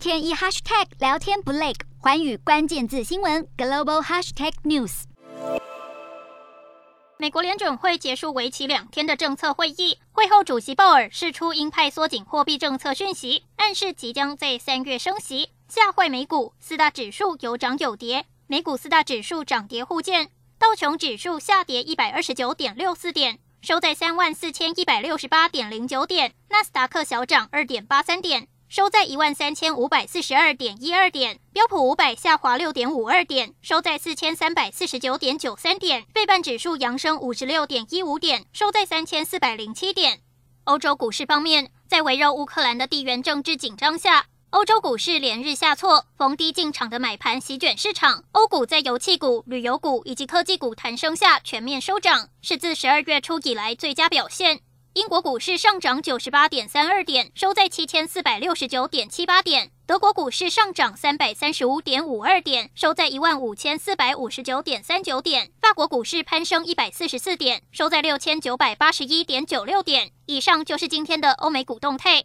天一 hashtag 聊天不累，寰宇关键字新闻 global hashtag news。美国联准会结束为期两天的政策会议，会后主席鲍尔释出鹰派缩紧货币政策讯息，暗示即将在三月升息。吓坏美股，四大指数有涨有跌，美股四大指数涨跌互见，道琼指数下跌一百二十九点六四点。收在三万四千一百六十八点零九点，纳斯达克小涨二点八三点，收在一万三千五百四十二点一二点，标普五百下滑六点五二点，收在四千三百四十九点九三点，费半指数扬升五十六点一五点，收在三千四百零七点。欧洲股市方面，在围绕乌克兰的地缘政治紧张下。欧洲股市连日下挫，逢低进场的买盘席卷市场。欧股在油气股、旅游股以及科技股弹升下全面收涨，是自十二月初以来最佳表现。英国股市上涨九十八点三二点，收在七千四百六十九点七八点。德国股市上涨三百三十五点五二点，收在一万五千四百五十九点三九点。法国股市攀升一百四十四点，收在六千九百八十一点九六点。以上就是今天的欧美股动态。